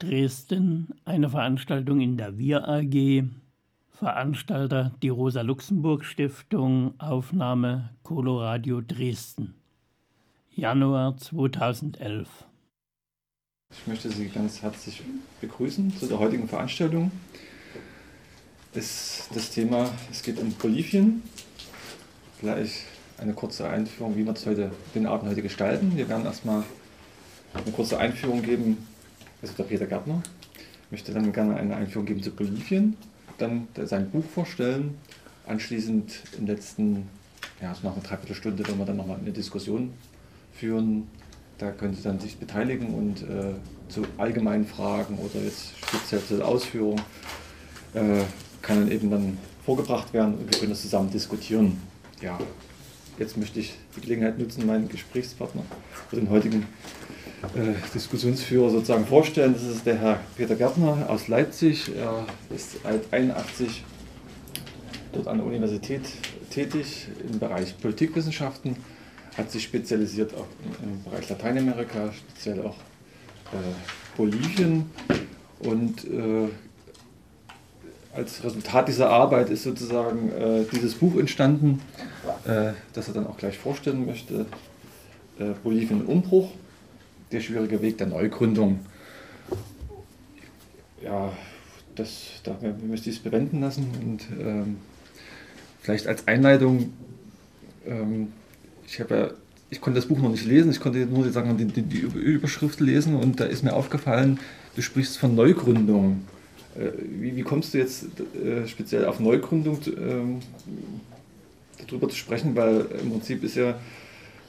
Dresden, eine Veranstaltung in der Wir AG, Veranstalter die Rosa-Luxemburg-Stiftung, Aufnahme Coloradio Dresden. Januar 2011. Ich möchte Sie ganz herzlich begrüßen zu der heutigen Veranstaltung. Das, das Thema, es geht um Bolivien. Gleich eine kurze Einführung, wie wir heute, den Abend heute gestalten. Wir werden erstmal eine kurze Einführung geben, also der Peter Gärtner möchte dann gerne eine Einführung geben zu Bolivien, dann sein Buch vorstellen, anschließend im letzten, ja, so nach einer Dreiviertelstunde werden wir dann nochmal eine Diskussion führen. Da können Sie dann sich beteiligen und äh, zu allgemeinen Fragen oder jetzt speziell zur Ausführung äh, kann dann eben dann vorgebracht werden und wir können das zusammen diskutieren. Ja, jetzt möchte ich die Gelegenheit nutzen, meinen Gesprächspartner für den heutigen Diskussionsführer sozusagen vorstellen. Das ist der Herr Peter Gärtner aus Leipzig. Er ist seit 81 dort an der Universität tätig im Bereich Politikwissenschaften, hat sich spezialisiert auch im Bereich Lateinamerika, speziell auch äh, Bolivien und äh, als Resultat dieser Arbeit ist sozusagen äh, dieses Buch entstanden, äh, das er dann auch gleich vorstellen möchte. Äh, Bolivien im Umbruch, der schwierige Weg der Neugründung. Ja, das, da möchte ich es bewenden lassen und ähm, vielleicht als Einleitung, ähm, ich habe ja ich konnte das Buch noch nicht lesen, ich konnte nur sagen, die, die, die Überschrift lesen und da ist mir aufgefallen, du sprichst von Neugründung. Äh, wie, wie, kommst du jetzt äh, speziell auf Neugründung ähm, darüber zu sprechen? Weil im Prinzip ist ja,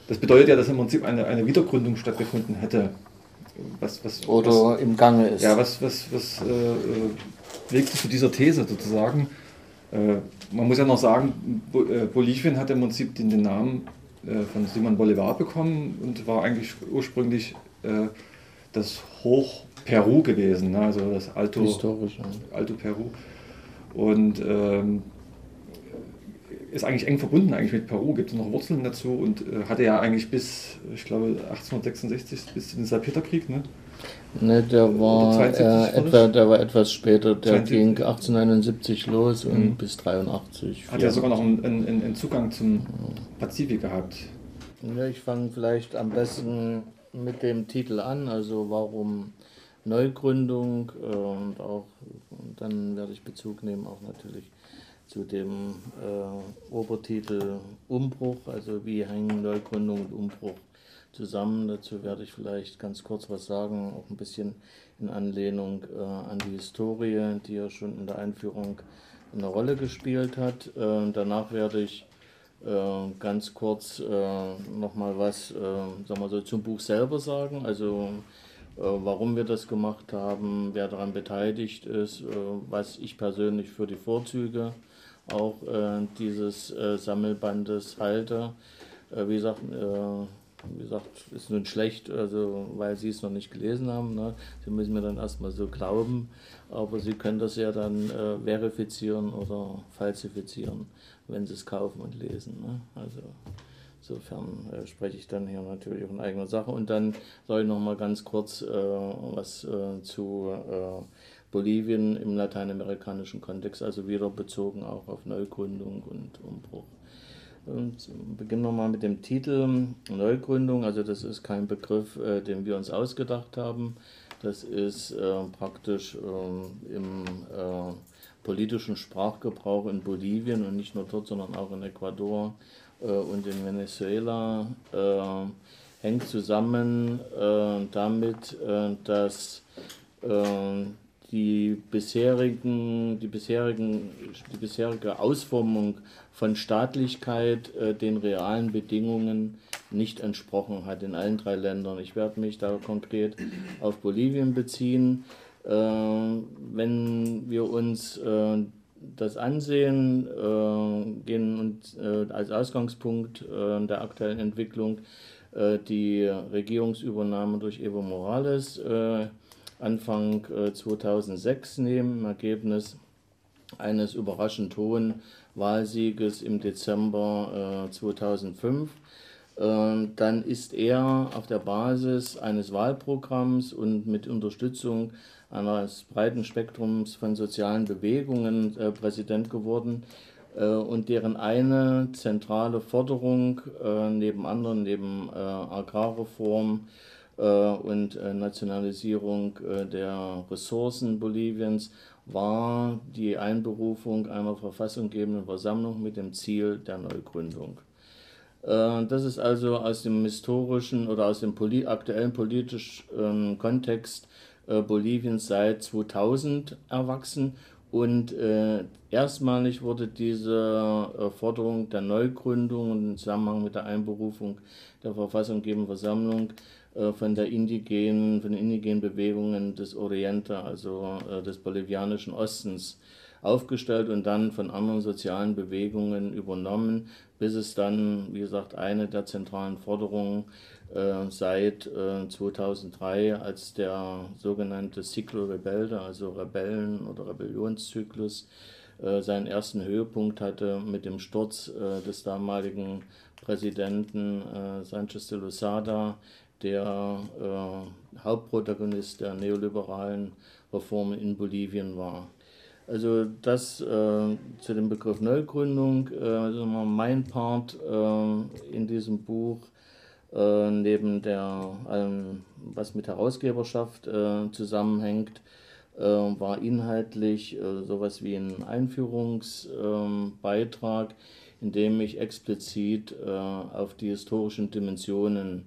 das bedeutet ja, dass im Prinzip eine, eine Wiedergründung stattgefunden hätte. Was, was, Oder was, im Gange ist. Ja, was, was, was äh, äh legst du zu dieser These sozusagen? Äh, man muss ja noch sagen, Bolivien hat im Prinzip den, den Namen von Simon Bolivar bekommen und war eigentlich ursprünglich das Hoch Peru gewesen, ne? also das Alto. Alto Peru. Und ähm, ist eigentlich eng verbunden eigentlich mit Peru, gibt es noch Wurzeln dazu und äh, hatte ja eigentlich bis, ich glaube, 1866, bis in den Salpeterkrieg, ne? Ne, der war, äh, etwa, der war etwas später, der 72. ging 1871 los und mhm. bis 83. Hat ja sogar noch einen, einen, einen Zugang zum Pazifik gehabt. Ja, ich fange vielleicht am besten mit dem Titel an, also warum Neugründung äh, und auch und dann werde ich Bezug nehmen auch natürlich zu dem äh, Obertitel Umbruch, also wie hängen Neugründung und Umbruch zusammen. Dazu werde ich vielleicht ganz kurz was sagen, auch ein bisschen in Anlehnung äh, an die Historie, die ja schon in der Einführung eine Rolle gespielt hat. Äh, danach werde ich äh, ganz kurz äh, nochmal was äh, sagen wir so, zum Buch selber sagen, also warum wir das gemacht haben, wer daran beteiligt ist, äh, was ich persönlich für die Vorzüge auch äh, dieses Sammelbandes halte. Wie gesagt, wie gesagt, ist nun schlecht, also weil Sie es noch nicht gelesen haben. Ne? Sie müssen mir dann erstmal so glauben, aber Sie können das ja dann äh, verifizieren oder falsifizieren, wenn Sie es kaufen und lesen. Ne? Also Insofern äh, spreche ich dann hier natürlich auch in eigener Sache. Und dann soll ich noch mal ganz kurz äh, was äh, zu äh, Bolivien im lateinamerikanischen Kontext, also wieder bezogen auch auf Neugründung und Umbruch. Und beginnen wir mal mit dem Titel Neugründung. Also das ist kein Begriff, äh, den wir uns ausgedacht haben. Das ist äh, praktisch ähm, im politischen Sprachgebrauch in Bolivien und nicht nur dort, sondern auch in Ecuador und in Venezuela äh, hängt zusammen äh, damit, dass die bisherigen, die bisherigen, die bisherige Ausformung von Staatlichkeit äh, den realen Bedingungen nicht entsprochen hat in allen drei Ländern. Ich werde mich da konkret auf Bolivien beziehen. Äh, wenn wir uns äh, das ansehen, äh, gehen und äh, als Ausgangspunkt äh, der aktuellen Entwicklung äh, die Regierungsübernahme durch Evo Morales äh, Anfang 2006 äh, nehmen, im Ergebnis eines überraschend hohen Wahlsieges im Dezember 2005. äh, dann ist er auf der Basis eines Wahlprogramms und mit Unterstützung eines breiten Spektrums von sozialen Bewegungen äh, Präsident geworden äh, und deren eine zentrale Forderung äh, neben anderen, neben äh, Agrarreform und Nationalisierung der Ressourcen Boliviens war die Einberufung einer verfassunggebenden Versammlung mit dem Ziel der Neugründung. Das ist also aus dem historischen oder aus dem aktuellen politischen Kontext äh, Boliviens seit 2000 erwachsen. Und äh, erstmalig wurde diese äh, Forderung der Neugründung und im Zusammenhang mit der Einberufung der verfassunggebenden Versammlung äh, von der indigenen, von den indigenen Bewegungen des Oriente, also äh, des bolivianischen Ostens, aufgestellt und dann von anderen sozialen Bewegungen übernommen, bis es dann, wie gesagt, eine der zentralen Forderungen äh, seit äh, 2003, als der sogenannte Ciclo Rebelde, also Rebellen- oder Rebellionszyklus, äh, seinen ersten Höhepunkt hatte mit dem Sturz äh, des damaligen Präsidenten äh, Sanchez de Losada, der Hauptprotagonist der neoliberalen Reformen in Bolivien war. Also das äh, zu dem Begriff Neugründung, äh, also mein Part äh, in diesem Buch äh, neben der allem, was mit Herausgeberschaft äh, zusammenhängt, äh, war inhaltlich sowas wie ein Einführungsbeitrag, in dem ich explizit auf die historischen Dimensionen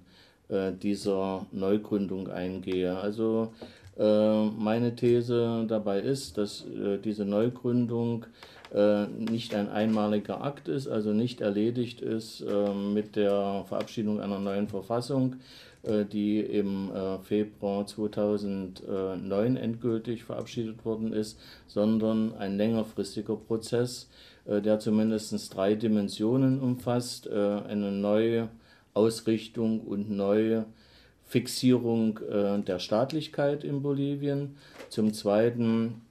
dieser Neugründung eingehe. Also meine These dabei ist, dass diese Neugründung äh, nicht ein einmaliger Akt ist, also nicht erledigt ist äh, mit der Verabschiedung einer neuen Verfassung, äh, die im Februar 2009 endgültig verabschiedet worden ist, sondern ein längerfristiger Prozess, der zumindest drei Dimensionen umfasst, eine neue Ausrichtung und neue Fixierung der Staatlichkeit in Bolivien, zum Zweiten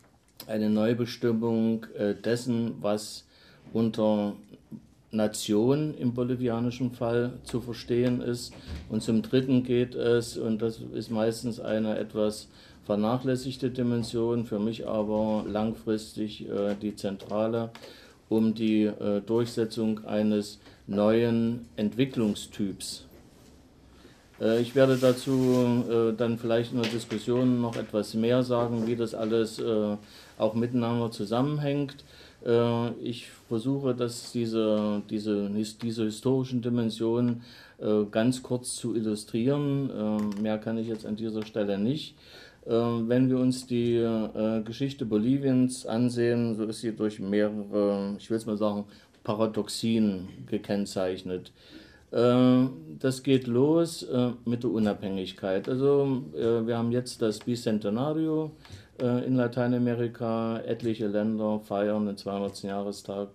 eine Neubestimmung äh, dessen, was unter Nation im bolivianischen Fall zu verstehen ist. Und zum Dritten geht es, und das ist meistens eine etwas vernachlässigte Dimension, für mich aber langfristig äh, die zentrale, um die äh, Durchsetzung eines neuen Entwicklungstyps. Äh, ich werde dazu äh, dann vielleicht in der Diskussion noch etwas mehr sagen, wie das alles äh, auch miteinander zusammenhängt. Ich versuche, dass diese, diese, diese historischen Dimensionen ganz kurz zu illustrieren. Mehr kann ich jetzt an dieser Stelle nicht. Wenn wir uns die Geschichte Boliviens ansehen, so ist sie durch mehrere, ich will es mal sagen, Paradoxien gekennzeichnet. Das geht los mit der Unabhängigkeit. Also wir haben jetzt das Bicentenario äh, in Lateinamerika. Etliche Länder feiern den 200. Jahrestag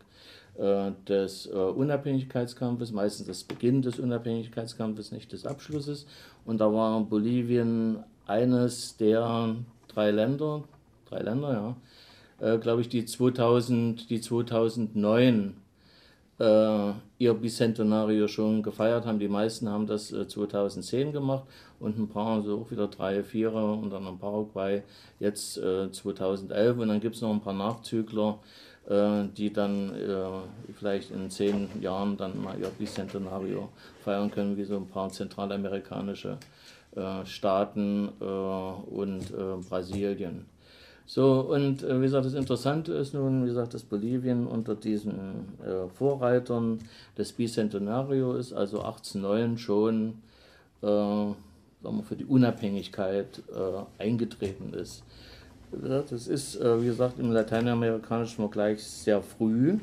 äh, des äh, Unabhängigkeitskampfes, meistens das Beginn des Unabhängigkeitskampfes, nicht des Abschlusses. Und da war Bolivien eines der drei Länder, drei Länder, ja, glaube ich, die 2000, die 2009 äh, ihr Bicentenario schon gefeiert haben. Die meisten haben das äh, 2010 gemacht und ein paar, so auch wieder drei, vier und dann ein Paraguay jetzt äh, 2011 und dann gibt es noch ein paar Nachzügler, äh, die dann äh, vielleicht in zehn Jahren dann mal ihr Bicentenario feiern können, wie so ein paar zentralamerikanische äh, Staaten und Brasilien. So, und äh, wie gesagt, das Interessante ist nun, wie gesagt, dass Bolivien unter diesen äh, Vorreitern des Bicentenario ist, also 1809 schon äh, sagen wir, für die Unabhängigkeit äh, eingetreten ist. Das ist, äh, wie gesagt, im lateinamerikanischen Vergleich sehr früh,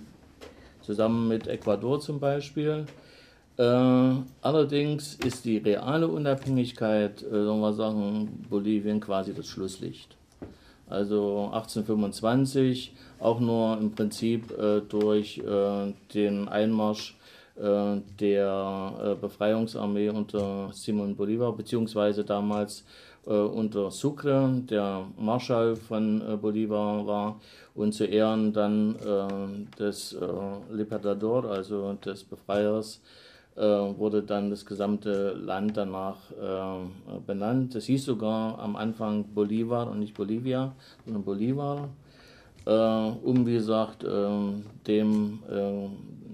zusammen mit Ecuador zum Beispiel. Äh, allerdings ist die reale Unabhängigkeit, sagen wir sagen, Bolivien quasi das Schlusslicht also 1825, auch nur im Prinzip äh, durch äh, den Einmarsch äh, der äh, Befreiungsarmee unter Simon Bolivar, beziehungsweise damals äh, unter Sucre, der Marschall von äh, Bolivar war, und zu Ehren dann des Libertador, also des Befreiers, wurde dann das gesamte Land danach äh, benannt. Es hieß sogar am Anfang Bolivar und nicht Bolivia, sondern Bolivar, äh, um wie gesagt dem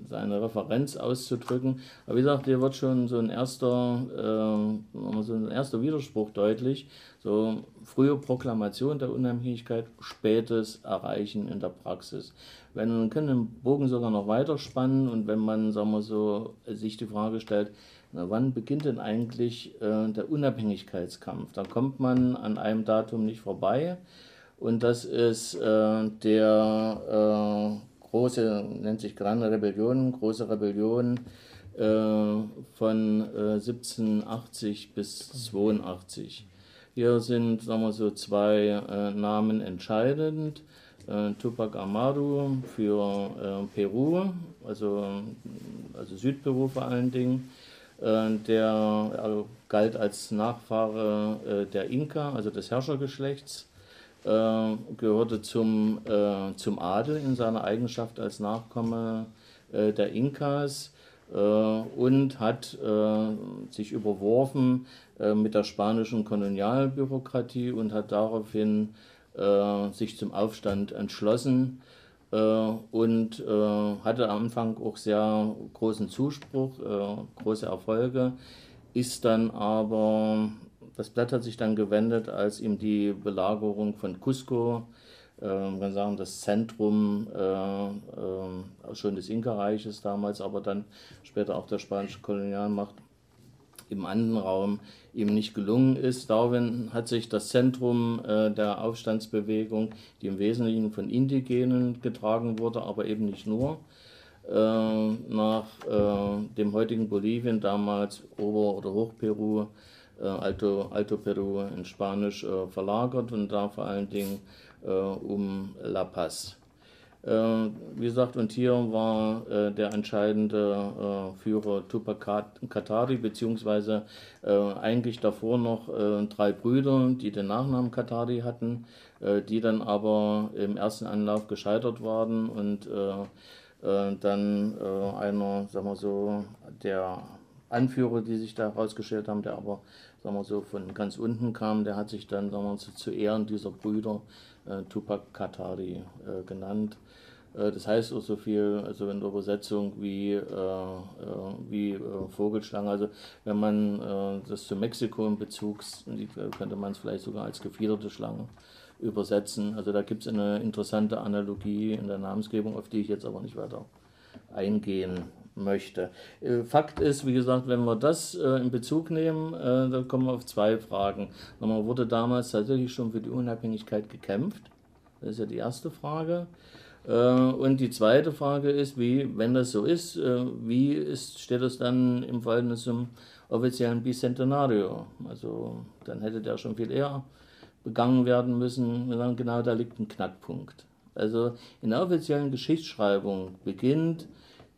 seine Referenz auszudrücken. Aber wie gesagt, hier wird schon so ein erster, äh, so ein erster Widerspruch deutlich. So frühe Proklamation der Unabhängigkeit, spätes Erreichen in der Praxis. Wenn man kann den Bogen sogar noch weiter spannen und wenn man, sagen wir so, sich die Frage stellt, na, wann beginnt denn eigentlich äh, der Unabhängigkeitskampf? Da kommt man an einem Datum nicht vorbei. Und das ist äh, der äh, große, nennt sich Grande Rebellion, große Rebellion äh, von äh, 1780 bis 82. Hier sind, sagen wir so, zwei äh, Namen entscheidend. Äh, Tupac Amaru für äh, Peru, also, also Südperu vor allen Dingen. Äh, der galt als Nachfahre der Inka, also des Herrschergeschlechts äh, gehörte zum, äh, zum Adel in seiner Eigenschaft als Nachkomme äh, der Inkas äh, und hat äh, sich überworfen äh, mit der spanischen Kolonialbürokratie und hat daraufhin sich zum Aufstand entschlossen und hatte am Anfang auch sehr großen Zuspruch, große Erfolge, ist dann aber das Blatt hat sich dann gewendet, als ihm die Belagerung von Cusco, äh, man kann sagen, das Zentrum äh, äh, schon des Inka-Reiches damals, aber dann später auch der spanischen Kolonialmacht im Andenraum ihm nicht gelungen ist. Daraufhin hat sich das Zentrum äh, der Aufstandsbewegung, die im Wesentlichen von Indigenen getragen wurde, aber eben nicht nur, äh, nach äh, dem heutigen Bolivien, damals Ober- oder Hochperu, Alto, Alto Peru in Spanisch äh, verlagert und da vor allen Dingen äh, um La Paz. wie gesagt, und hier war der entscheidende Führer Tupac Katari, beziehungsweise eigentlich davor noch drei Brüder, die den Nachnamen Katari hatten, die dann aber im ersten Anlauf gescheitert waren und dann einer, sagen wir so, der Anführer, die sich da herausgestellt haben, der aber sagen wir so, von ganz unten kam, der hat sich dann sagen wir, zu Ehren dieser Brüder äh, Tupac Katari äh, genannt. Äh, das heißt auch so viel, also in der Übersetzung wie, äh, äh, wie Vogelschlange. Also wenn man das zu Mexiko in Bezug sieht, könnte man es vielleicht sogar als gefiederte Schlange übersetzen. Also da gibt es eine interessante Analogie in der Namensgebung, auf die ich jetzt aber nicht weiter eingehen möchte. Äh, Fakt ist, wie gesagt, wenn wir das äh, in Bezug nehmen, äh, dann kommen wir auf zwei Fragen. Man wurde damals tatsächlich schon für die Unabhängigkeit gekämpft. Das ist ja die erste Frage. Äh, und die zweite Frage ist, wie, wenn das so ist, äh, wie ist, steht das dann im Verhältnis zum offiziellen Bicentenario? Also dann hätte der schon viel eher begangen werden müssen. Genau da liegt ein Knackpunkt. Also in der offiziellen Geschichtsschreibung beginnt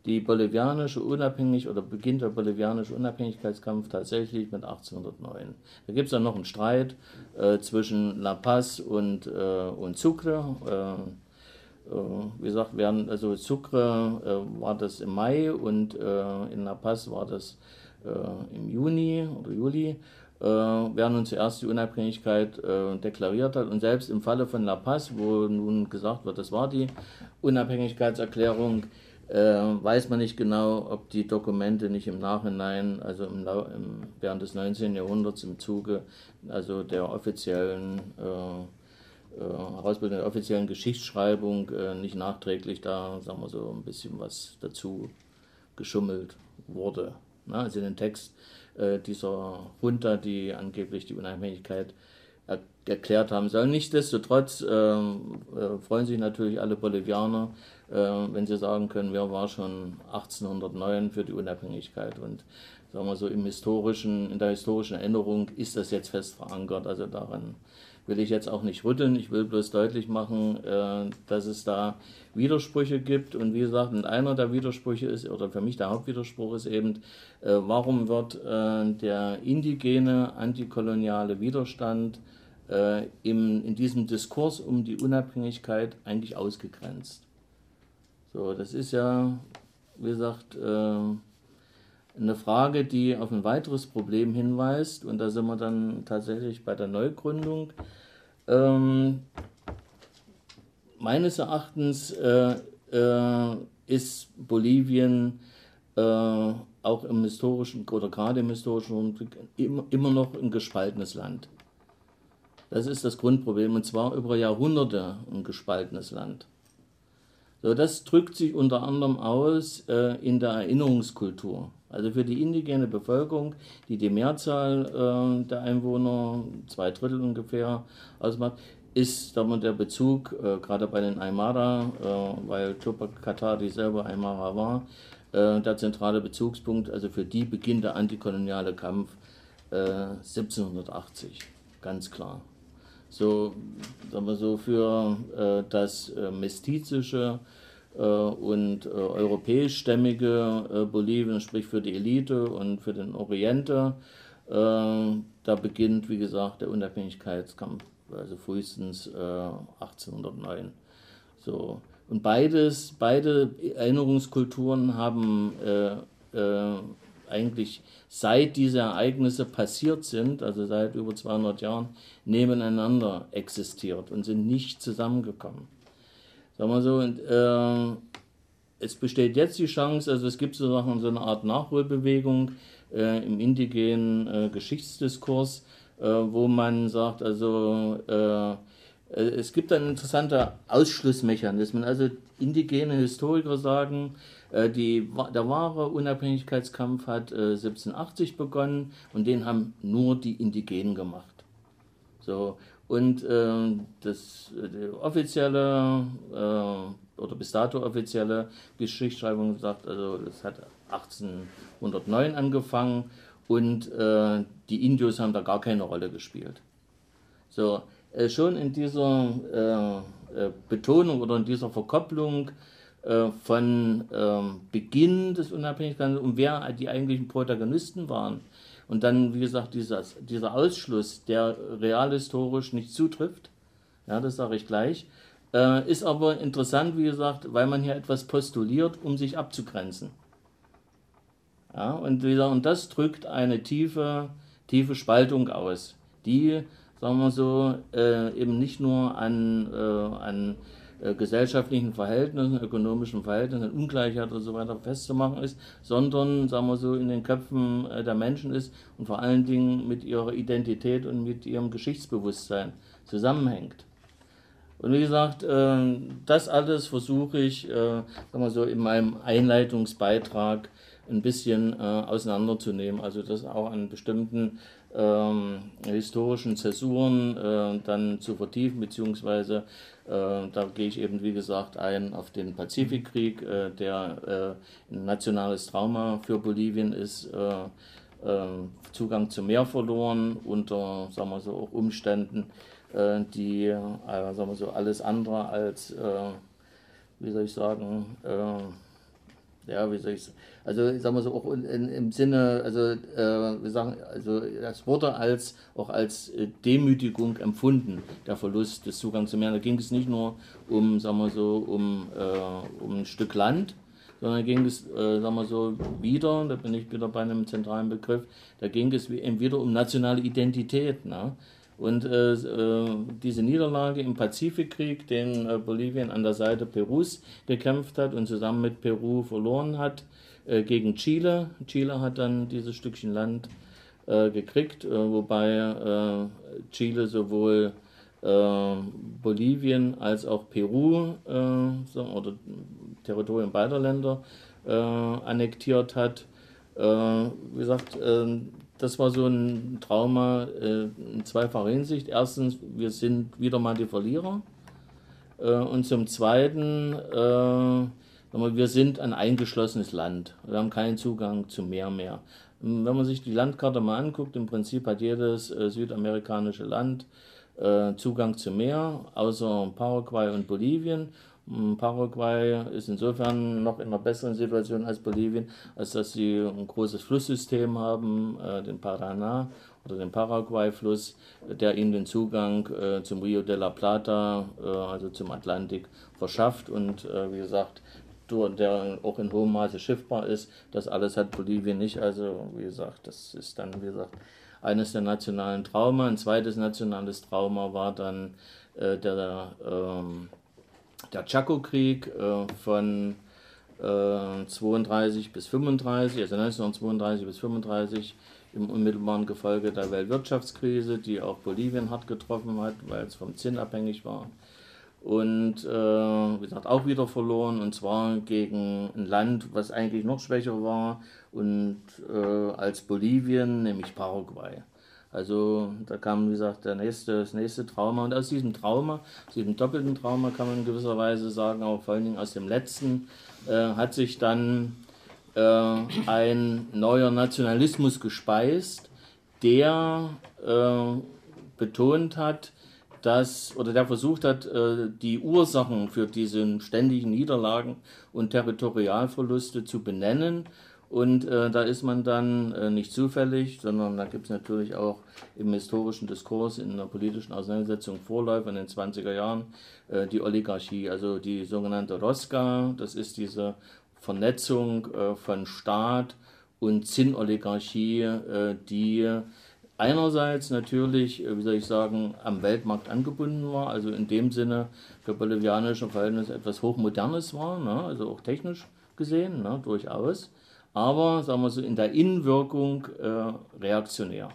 die bolivianische Unabhängig oder beginnt der bolivianische Unabhängigkeitskampf tatsächlich mit 1809. Da gibt es dann noch einen Streit äh, zwischen La Paz und, äh, und Sucre. Äh, äh wie gesagt, während, also Sucre äh, war das im Mai und äh, in La Paz war das im Juni oder Juli. während nun zuerst die Unabhängigkeit deklariert hat. Und selbst im Falle von La Paz, wo nun gesagt wird, das war die Unabhängigkeitserklärung, äh, weiß man nicht genau, ob die Dokumente nicht im Nachhinein, also im, im, während des 19. Jahrhunderts im Zuge also der offiziellen äh, äh, Herausbildung der offiziellen Geschichtsschreibung äh, nicht nachträglich da, sagen wir so, ein bisschen was dazu geschummelt wurde. Na, also in den Text äh, dieser Junta, die angeblich die Unabhängigkeit er erklärt haben soll. Nichtsdestotrotz ähm, äh, freuen sich natürlich alle Bolivianer, wenn sie sagen können, wer war schon 1809 für die Unabhängigkeit und sagen wir so im historischen, in der historischen Erinnerung ist das jetzt fest verankert. Also daran will ich jetzt auch nicht rütteln. Ich will bloß deutlich machen, äh, dass es da Widersprüche gibt. Und wie gesagt, einer der Widersprüche ist, oder für mich der Hauptwiderspruch ist eben, äh, warum wird äh, der indigene antikoloniale Widerstand im, in diesem Diskurs um die Unabhängigkeit eigentlich ausgegrenzt? So, das ist ja, wie gesagt, äh, eine Frage, die auf ein weiteres Problem hinweist, und da sind wir dann tatsächlich bei der Neugründung. Ähm, meines Erachtens äh, äh, ist Bolivien äh, auch im historischen oder gerade im historischen Rundblick immer noch ein gespaltenes Land. Das ist das Grundproblem und zwar über Jahrhunderte ein gespaltenes Land. So, das drückt sich unter anderem aus äh, in der Erinnerungskultur. Also für die indigene Bevölkerung, die die Mehrzahl äh, der Einwohner, zwei Drittel ungefähr, ausmacht, ist damit der Bezug, äh, gerade bei den Aymara, äh, weil Tupac Katari selber Aymara war, äh, der zentrale Bezugspunkt, also für die beginnt der antikoloniale Kampf 1780, äh, ganz klar. So, sagen wir so, für äh, das äh, mestizische und europäischstämmige Bolivien, sprich für die Elite und für den Oriente, da beginnt, wie gesagt, der Unabhängigkeitskampf also frühestens äh, 1809. So. Und beides, beide Erinnerungskulturen haben äh, äh, eigentlich seit diese Ereignisse passiert sind, also seit über 200 Jahren, nebeneinander existiert und sind nicht zusammengekommen. Sagen wir so, und, äh, es besteht jetzt die Chance, also es gibt sozusagen so eine Art Nachholbewegung äh, im indigenen äh, Geschichtsdiskurs, äh, wo man sagt, also äh, es gibt einen interessanten Ausschlussmechanismen. Also indigene Historiker sagen, die, der wahre Unabhängigkeitskampf hat 1780 begonnen und den haben nur die Indigenen gemacht. So, und äh, das offizielle äh, oder bis dato offizielle Geschichtsschreibung sagt, also das hat 1809 angefangen und äh, die Indios haben da gar keine Rolle gespielt. So, äh, schon in dieser äh, äh Betonung oder in dieser Verkopplung äh, von ähm, Beginn des Unabhängigkeits und wer die eigentlichen Protagonisten waren. Und dann, wie gesagt, dieser, dieser Ausschluss, der realhistorisch nicht zutrifft, ja, das sage ich gleich, äh, ist aber interessant, wie gesagt, weil man hier etwas postuliert, um sich abzugrenzen. Ja, und, wieder, und das drückt eine tiefe, tiefe Spaltung aus, die, sagen wir so, äh, eben nicht nur an, äh, an äh, gesellschaftlichen Verhältnissen, ökonomischen Verhältnissen, Ungleichheit und so weiter festzumachen ist, sondern, sagen wir so, in den Köpfen äh, der Menschen ist und vor allen Dingen mit ihrer Identität und mit ihrem Geschichtsbewusstsein zusammenhängt. Und wie gesagt, äh, das alles versuche ich, sagen wir so, in meinem Einleitungsbeitrag ein bisschen auseinanderzunehmen. Also das auch an bestimmten ähm, historischen Zäsuren äh, dann zu vertiefen, beziehungsweise äh, da gehe ich eben, wie gesagt, ein auf den Pazifikkrieg, äh, der äh, ein nationales Trauma für Bolivien ist. Äh, Zugang zum Meer verloren unter, sagen wir so, auch Umständen, die, sagen wir so, alles andere als, wie soll ich sagen, ja, wie soll ich also ich sag mal so auch in, im Sinne, also äh, wir sagen, also das wurde als auch als äh, Demütigung empfunden, der Verlust des Zugangs zum Meer. Da ging es nicht nur um, sagen wir so, um, äh, um ein Stück Land, sondern ging es, äh, sagen wir so, wieder, da bin ich wieder bei einem zentralen Begriff, da ging es wieder um nationale Identität. Ne? Und äh, äh, diese Niederlage im Pazifikkrieg, den äh, Bolivien an der Seite Perus gekämpft hat und zusammen mit Peru verloren hat, äh, gegen Chile. Chile hat dann dieses Stückchen Land äh, gekriegt, äh, wobei Chile sowohl Bolivien als auch Peru so, oder Territorien beider Länder annektiert hat. wie gesagt, das war so ein Trauma in zweifacher Hinsicht. Erstens, wir sind wieder mal die Verlierer. und zum Zweiten, wir sind ein eingeschlossenes Land. Wir haben keinen Zugang zum Meer mehr. Wenn man sich die Landkarte mal anguckt, im Prinzip hat jedes äh, südamerikanische Land äh, Zugang zum Meer, außer Paraguay und Bolivien. Paraguay ist insofern noch in einer besseren Situation als Bolivien, als dass sie ein großes Flusssystem haben, äh, den Paraná oder den Paraguay-Fluss, der ihnen den Zugang äh, zum Rio de la Plata, äh, also zum Atlantik, verschafft. Und wie gesagt, der auch in hohem Maße schiffbar ist. Das alles hat Bolivien nicht. Also, wie gesagt, das ist dann, wie gesagt, eines der nationalen Trauma. Ein zweites nationales Trauma war dann äh, der, ähm, der Chaco-Krieg äh, von äh, 32 bis 35, also 1932 bis 35 im unmittelbaren Gefolge der Weltwirtschaftskrise, die auch Bolivien hart getroffen hat, weil es vom Zinn abhängig war und äh, wie gesagt auch wieder verloren und zwar gegen ein Land, was eigentlich noch schwächer war und äh, als Bolivien, nämlich Paraguay. Also da kam, wie gesagt, der nächste, das nächste Trauma und aus diesem Trauma, aus diesem doppelten Trauma kann man in gewisser Weise sagen, aber vor allen Dingen aus dem letzten, äh, hat sich dann äh, ein neuer Nationalismus gespeist, der äh, betont hat, dass, oder der versucht hat, äh, die Ursachen für diese ständigen Niederlagen und Territorialverluste zu benennen. Und äh, da ist man dann äh, nicht zufällig, sondern da gibt es natürlich auch im historischen Diskurs, in der politischen Auseinandersetzung Vorläufer in den 20er Jahren, äh, die Oligarchie, also die sogenannte Rosca, das ist diese Vernetzung äh, von Staat und Zinnoligarchie, äh, die einerseits natürlich, äh, wie soll ich sagen, am Weltmarkt angebunden war, also in dem Sinne für bolivianische Verhältnisse etwas Hochmodernes war, ne, also auch technisch gesehen, ne, durchaus, aber sagen wir so in der Innenwirkung äh, reaktionär.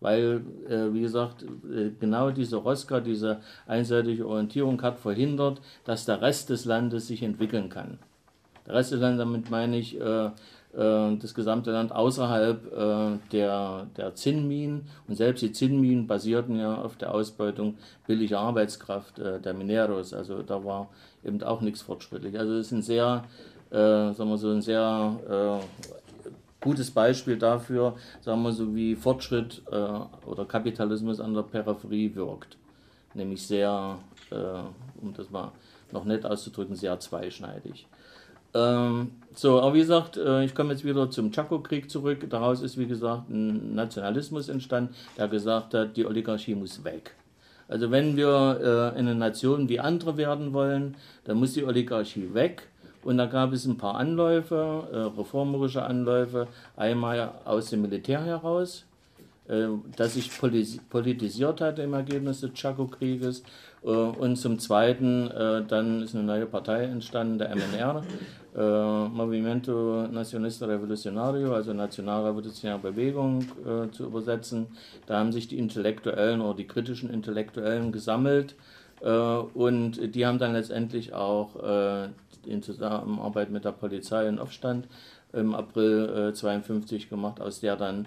Weil, äh, wie gesagt, äh, genau diese Rosca, diese einseitige Orientierung hat verhindert, dass der Rest des Landes sich entwickeln kann. Der Rest des Landes, damit meine ich, äh, äh, das gesamte Land außerhalb äh, der, der Zinnminen. Und selbst die Zinnminen basierten ja auf der Ausbeutung billiger Arbeitskraft der Mineros. Also da war eben auch nichts fortschrittlich. Also es ist ein sehr, sagen wir so, ein sehr gutes Beispiel dafür, sagen wir so, wie Fortschritt oder Kapitalismus an der Peripherie wirkt. Nämlich sehr, um das mal noch nett auszudrücken, sehr zweischneidig. Ähm, so, aber wie gesagt, äh, ich komme jetzt wieder zum Chaco-Krieg zurück. Daraus ist, wie gesagt, ein Nationalismus entstanden, der gesagt hat, die Oligarchie muss weg. Also wenn wir äh, eine Nation wie andere werden wollen, dann muss die Oligarchie weg. Und da gab es ein paar Anläufe, äh, reformerische Anläufe, einmal aus dem Militär heraus, äh, das sich politisiert hat im Ergebnis des Chaco-Krieges. Äh, und zum Zweiten, äh, dann ist eine neue Partei entstanden, der MNR, Movimento Nacionalista Revolucionario, also Nationalrevolutionäre Bewegung zu übersetzen. Da haben sich die Intellektuellen oder die kritischen Intellektuellen gesammelt und die haben dann letztendlich auch in Zusammenarbeit mit der Polizei einen Aufstand im April 1952 gemacht, aus der dann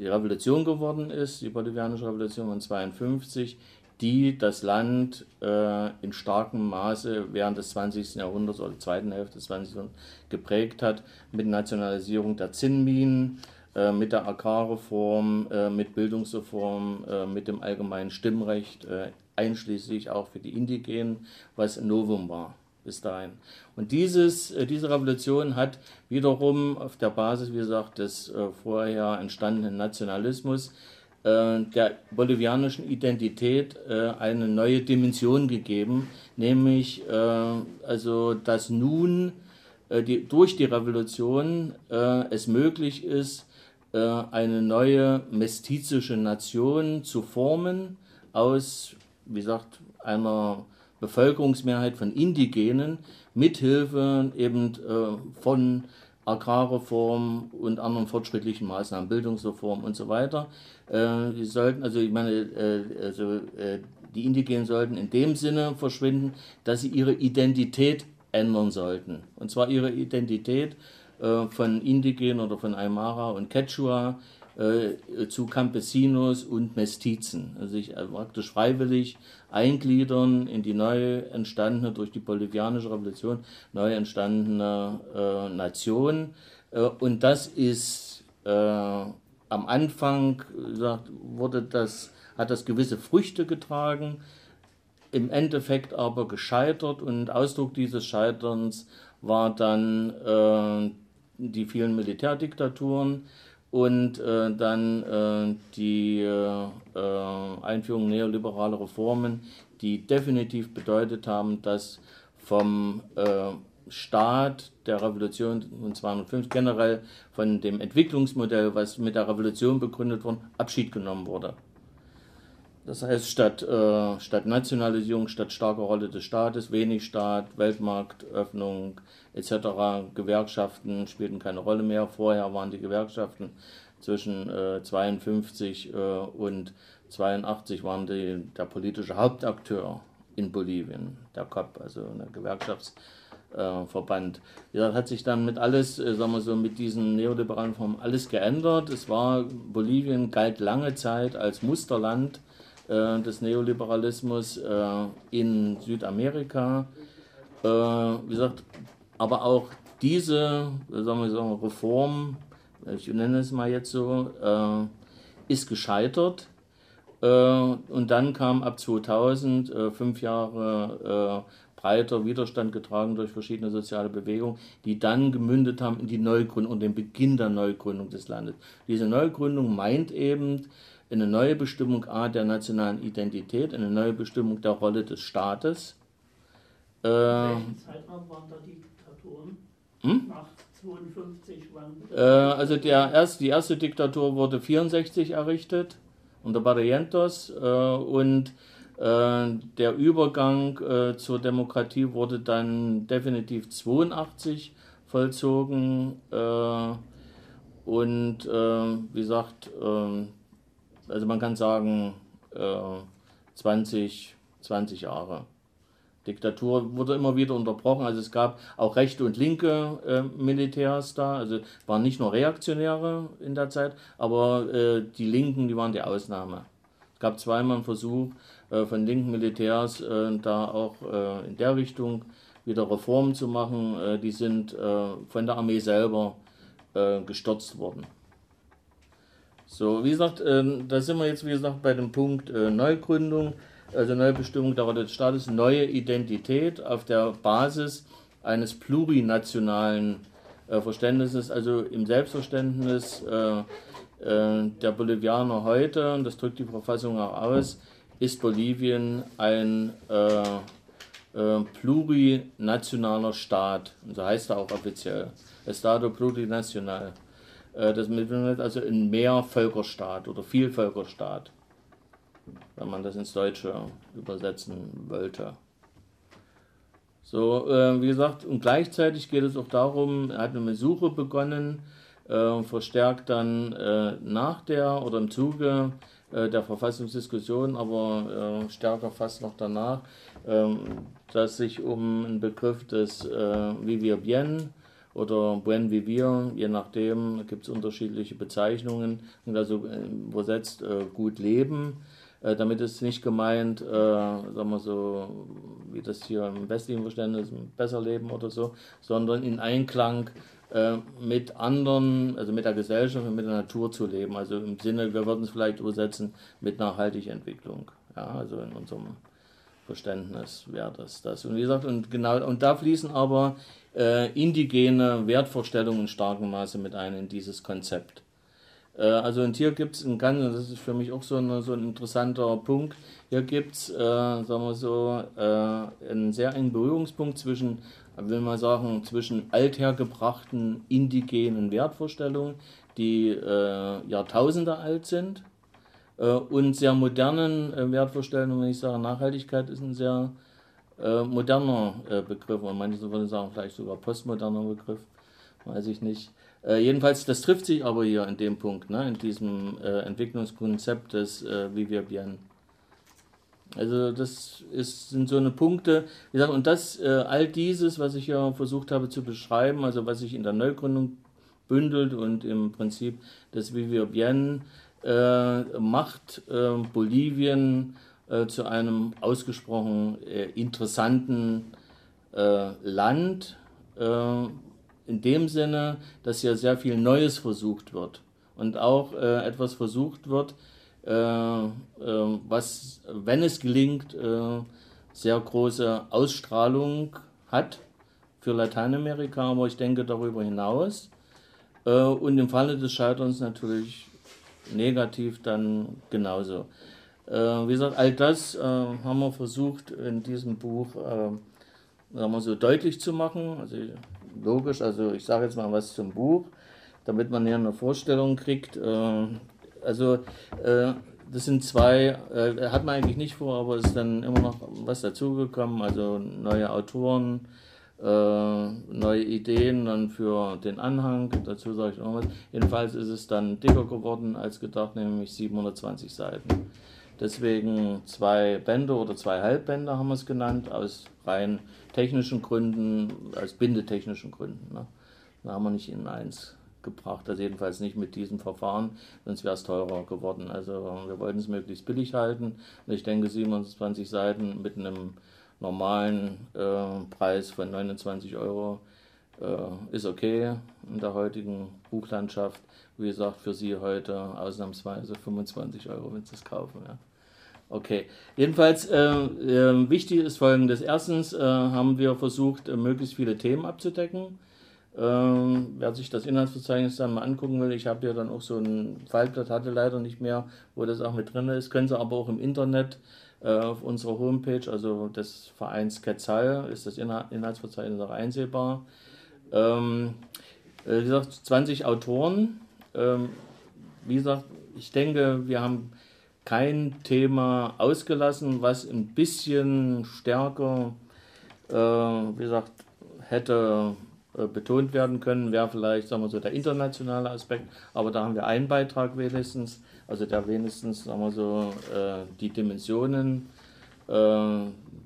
die Revolution geworden ist, die bolivianische Revolution von 52, die das Land äh, in starkem Maße während des 20. Jahrhunderts oder der zweiten Hälfte des 20. Jahrhunderts geprägt hat, mit Nationalisierung der Zinnminen, äh, mit der Agrarreform, äh, mit Bildungsreform, äh, mit dem allgemeinen Stimmrecht, äh, einschließlich auch für die Indigenen, was ein Novum war bis dahin. Und dieses, äh, diese Revolution hat wiederum auf der Basis, wie gesagt, des äh, vorher entstandenen Nationalismus äh, der bolivianischen Identität eine neue Dimension gegeben, nämlich also, dass nun die, durch die Revolution es möglich ist, eine neue mestizische Nation zu formen aus, wie gesagt, einer Bevölkerungsmehrheit von Indigenen mithilfe eben äh, von Agrarreform und anderen fortschrittlichen Maßnahmen, Bildungsreform und so weiter. Äh, die sollten, also ich meine, äh, also, äh, die Indigenen sollten in dem Sinne verschwinden, dass sie ihre Identität ändern sollten. Und zwar ihre Identität äh, von Indigenen oder von Aymara und Quechua äh, zu Campesinos und Mestizen. Also sich praktisch freiwillig eingliedern in die neu entstandene, durch die bolivianische Revolution neu entstandene äh, Nation. Äh, und das ist äh, am Anfang, gesagt, wurde das, hat das gewisse Früchte getragen, im Endeffekt aber gescheitert und Ausdruck dieses Scheiterns war dann äh, die vielen Militärdiktaturen, und äh, dann äh, die äh, äh, Einführung neoliberaler Reformen, die definitiv bedeutet haben, dass vom äh, Staat der Revolution von 205 generell von dem Entwicklungsmodell, was mit der Revolution begründet wurde, Abschied genommen wurde. Das heißt, statt, äh, statt Nationalisierung, statt starker Rolle des Staates, wenig Staat, Weltmarktöffnung etc., Gewerkschaften spielten keine Rolle mehr. Vorher waren die Gewerkschaften zwischen äh, 52 äh, und 82 waren die, der politische Hauptakteur in Bolivien, der COP, also ein Gewerkschaftsverband. Äh, ja, hat sich dann mit alles, äh, sagen wir so, mit diesen neoliberalen Formen alles geändert. Es war, Bolivien galt lange Zeit als Musterland des Neoliberalismus äh, in Südamerika. Äh, wie gesagt, aber auch diese, sagen wir so, Reform, ich nenne es mal jetzt so, äh, ist gescheitert. Äh, und dann kam ab 2000, äh, fünf Jahre breiter Widerstand getragen durch verschiedene soziale Bewegungen, die dann gemündet haben in die Neugründung und den Beginn der Neugründung des Landes. Diese Neugründung meint eben, eine neue Bestimmung A der nationalen Identität, eine neue Bestimmung der Rolle des Staates. Äh, welchen Zeitraum waren da die Diktaturen? Hm? Nach 52 wann? Äh, also der erst, die erste Diktatur wurde 64 errichtet unter Barrientos äh, und äh, der Übergang äh, zur Demokratie wurde dann definitiv 82 vollzogen äh, und wie gesagt also man kann sagen, äh, 20, 20 Jahre. Diktatur wurde immer wieder unterbrochen. Also es gab auch rechte und linke äh, Militärs da. Also waren nicht nur Reaktionäre in der Zeit, aber äh, die Linken, die waren die Ausnahme. Es gab zweimal einen Versuch äh, von linken Militärs, äh, da auch äh, in der Richtung wieder Reformen zu machen. Äh, die sind von der Armee selber gestürzt worden. So, wie gesagt, äh, da sind wir jetzt, wie gesagt, bei dem Punkt äh, Neugründung, also Neubestimmung der Rolle des Staates, neue Identität auf der Basis eines plurinationalen äh, Verständnisses, also im Selbstverständnis äh, äh, der Bolivianer heute, und das drückt die Verfassung auch aus, ist Bolivien ein äh, plurinationaler Staat, und so heißt er auch offiziell, Estado plurinacional. Äh, das mit also ein Mehrvölkerstaat oder Vielvölkerstaat, wenn man das ins Deutsche übersetzen wollte. So, äh, wie gesagt, und gleichzeitig geht es auch darum, er hat eine Suche begonnen, äh, verstärkt dann äh, nach der oder im Zuge äh, der Verfassungsdiskussion, aber äh, stärker fast noch danach, ähm, dass sich um einen Begriff des Vivir Bien oder Buen Vivir, je nachdem gibt es unterschiedliche Bezeichnungen, also äh, übersetzt äh, gut leben. Äh, damit ist nicht gemeint, äh, sagen wir so, wie das hier im westlichen Verständnis, besser leben oder so, sondern in Einklang äh, mit anderen, also mit der Gesellschaft und mit der Natur zu leben. Also im Sinne, wir würden es vielleicht übersetzen mit nachhaltiger Entwicklung. Ja, also in unserem Verständnis wäre das das. Und wie gesagt, und genau, und da fließen aber äh, indigene Wertvorstellungen in starkem Maße mit ein in dieses Konzept. Äh, also und hier gibt es ein ganz, das ist für mich auch so, eine, so ein interessanter Punkt, hier gibt es, äh, sagen wir so, äh, einen sehr engen Berührungspunkt zwischen, will man sagen, zwischen althergebrachten indigenen Wertvorstellungen, die äh, Jahrtausende alt sind, und sehr modernen Wertvorstellungen, wenn ich sage, Nachhaltigkeit ist ein sehr äh, moderner äh, Begriff, und manche würden sagen, vielleicht sogar postmoderner Begriff, weiß ich nicht. Äh, jedenfalls, das trifft sich aber hier in dem Punkt, ne, in diesem äh, Entwicklungskonzept des äh, Vivir Bien. Also das ist, sind so eine Punkte, wie gesagt, und das, äh, all dieses, was ich ja versucht habe zu beschreiben, also was sich in der Neugründung bündelt und im Prinzip das Vivir äh, macht äh, Bolivien äh, zu einem ausgesprochen äh, interessanten äh, Land, äh, in dem Sinne, dass hier sehr viel Neues versucht wird und auch äh, etwas versucht wird, was, wenn es gelingt, sehr große Ausstrahlung hat für Lateinamerika, aber ich denke darüber hinaus. und im Falle des Scheiterns natürlich negativ dann genauso. Äh, wie gesagt, all das äh, haben wir versucht in diesem Buch äh, sagen wir so, deutlich zu machen. Also logisch, also ich sage jetzt mal was zum Buch, damit man hier eine Vorstellung kriegt. Äh, also äh, das sind zwei, hat man eigentlich nicht vor, aber es ist dann immer noch was dazugekommen, also neue Autoren, neue Ideen dann für den Anhang, dazu sage ich noch was. Jedenfalls ist es dann dicker geworden als gedacht, nämlich 720 Seiten. Deswegen zwei Bände oder zwei Halbbände haben wir es genannt, aus rein technischen Gründen, aus bindetechnischen Gründen. Ne? Da haben wir nicht in eins gebracht, also jedenfalls nicht mit diesem Verfahren, sonst wäre es teurer geworden. Also wir wollten es möglichst billig halten und ich denke 27 Seiten mit einem normalen äh, Preis von 29 Euro äh, ist okay in der heutigen Buchlandschaft. Wie gesagt, für Sie heute ausnahmsweise 25 Euro, wenn Sie es kaufen. Ja. Okay, jedenfalls äh, äh, wichtig ist folgendes. Erstens äh, haben wir versucht, äh, möglichst viele Themen abzudecken. Ähm, wer sich das Inhaltsverzeichnis dann mal angucken will, ich habe ja dann auch so ein Faltblatt, hatte leider nicht mehr, wo das auch mit drin ist. Können Sie aber auch im Internet auf unserer Homepage, also des Vereins Ketzal, ist das Inhaltsverzeichnis auch einsehbar. Ähm, äh, wie gesagt, 20 Autoren. Ähm, wie gesagt, ich denke, wir haben kein Thema ausgelassen, was ein bisschen stärker, äh, wie gesagt, hätte äh, betont werden können, wäre vielleicht, sagen wir so, der internationale Aspekt. Aber da haben wir einen Beitrag wenigstens also der wenigstens sagen wir so, äh, die Dimensionen äh,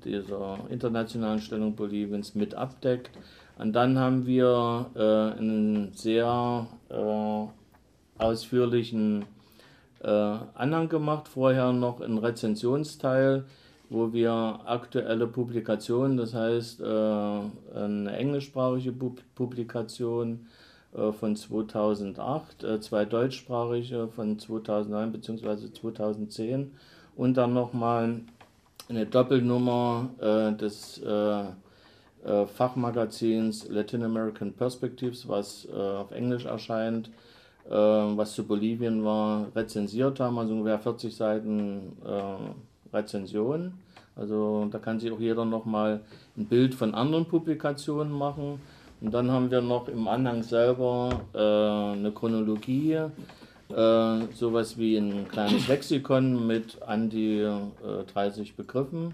dieser internationalen Stellung Boliviens mit abdeckt. Und dann haben wir äh, einen sehr äh, ausführlichen äh, Anhang gemacht, vorher noch einen Rezensionsteil, wo wir aktuelle Publikationen, das heißt äh, eine englischsprachige Publikation, von 2008, äh, zwei deutschsprachige von 2009 bzw. 2010 und dann nochmal eine Doppelnummer äh, des Fachmagazins Latin American Perspectives, was auf Englisch erscheint, was zu Bolivien war, rezensiert haben, also ungefähr 40 Seiten Rezension. Also da kann sich auch jeder nochmal ein Bild von anderen Publikationen machen. Und dann haben wir noch im Anhang selber äh, eine Chronologie, äh, sowas wie ein kleines Lexikon mit an die äh, 30 Begriffen,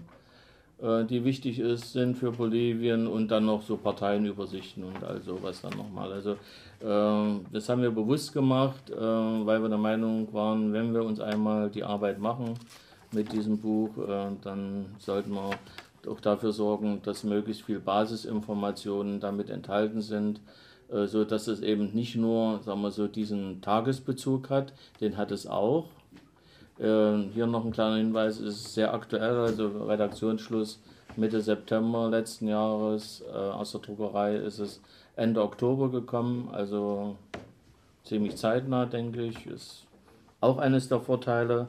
äh, die wichtig ist, sind für Bolivien und dann noch so Parteienübersichten und all sowas dann nochmal. Also äh, das haben wir bewusst gemacht, äh, weil wir der Meinung waren, wenn wir uns einmal die Arbeit machen mit diesem Buch, dann sollten wir auch dafür sorgen, dass möglichst viel Basisinformationen damit enthalten sind, äh, so dass es eben nicht nur, sagen wir so, diesen Tagesbezug hat, den hat es auch. Äh, hier noch ein kleiner Hinweis, es ist sehr aktuell, also Redaktionsschluss Mitte September letzten Jahres äh, aus der Druckerei ist es Ende Oktober gekommen, also ziemlich zeitnah, denke ich, ist auch eines der Vorteile.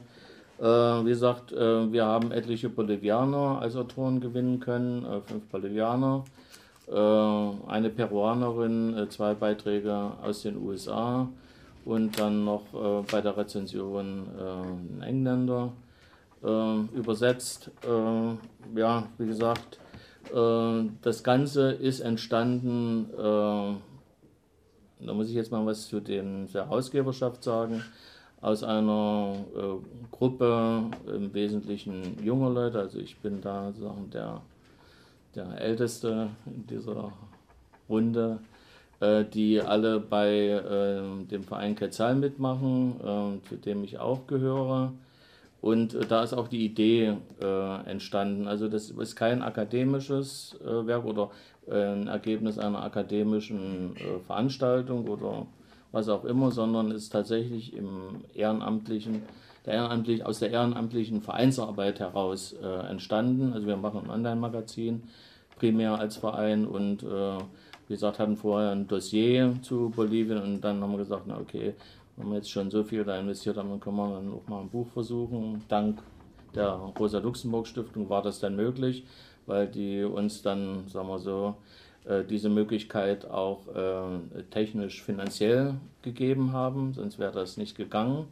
Äh, wie gesagt, äh, wir haben etliche Bolivianer als Autoren gewinnen können, äh, fünf Bolivianer, eine Peruanerin, zwei Beiträge aus den USA und dann noch bei der Rezension ein Engländer übersetzt. ja, wie gesagt, das Ganze ist entstanden, da muss ich jetzt mal was zu den, der Herausgeberschaft sagen aus einer äh, Gruppe, im Wesentlichen junger Leute. Also ich bin da sozusagen der, der Älteste in dieser Runde, äh, die alle bei äh, dem Verein Quetzal mitmachen, äh, zu dem ich auch gehöre. Und äh, da ist auch die Idee äh, entstanden. Also das ist kein akademisches Werk oder ein Ergebnis einer akademischen Veranstaltung oder was auch immer, sondern ist tatsächlich im ehrenamtlichen, der ehrenamtlich, aus der ehrenamtlichen Vereinsarbeit heraus äh, entstanden. Also wir machen ein Online-Magazin primär als Verein und äh, wie gesagt, hatten vorher ein Dossier zu Bolivien und dann haben wir gesagt, na okay, wenn wir jetzt schon so viel da investiert haben, dann können wir dann auch mal ein Buch versuchen. Dank der Rosa-Luxemburg-Stiftung war das dann möglich, weil die uns dann, sagen wir so, diese Möglichkeit auch äh, technisch finanziell gegeben haben, sonst wäre das nicht gegangen.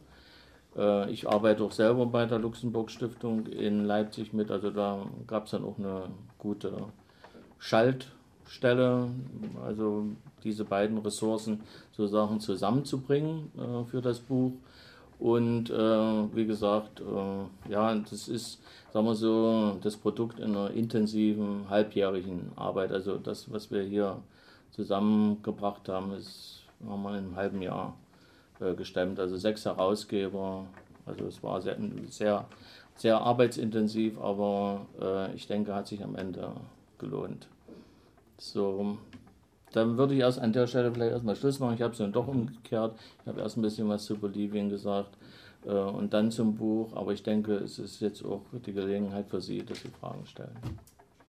Äh, ich arbeite auch selber bei der Luxemburg Stiftung in Leipzig mit, also da gab es dann auch eine gute Schaltstelle, also diese beiden Ressourcen sozusagen zusammenzubringen äh, für das Buch. Und äh, wie gesagt, äh, ja, das ist, sagen wir so, das Produkt einer intensiven, halbjährigen Arbeit. Also das, was wir hier zusammengebracht haben, ist haben wir in einem halben Jahr äh, gestemmt. Also sechs Herausgeber. Also es war sehr, sehr, sehr arbeitsintensiv, aber äh, ich denke, hat sich am Ende gelohnt. So, dann würde ich erst an der Stelle vielleicht erstmal Schluss machen. Ich habe es dann doch umgekehrt. Ich habe erst ein bisschen was zu Bolivien gesagt äh, und dann zum Buch. Aber ich denke, es ist jetzt auch die Gelegenheit für Sie, dass Sie Fragen stellen.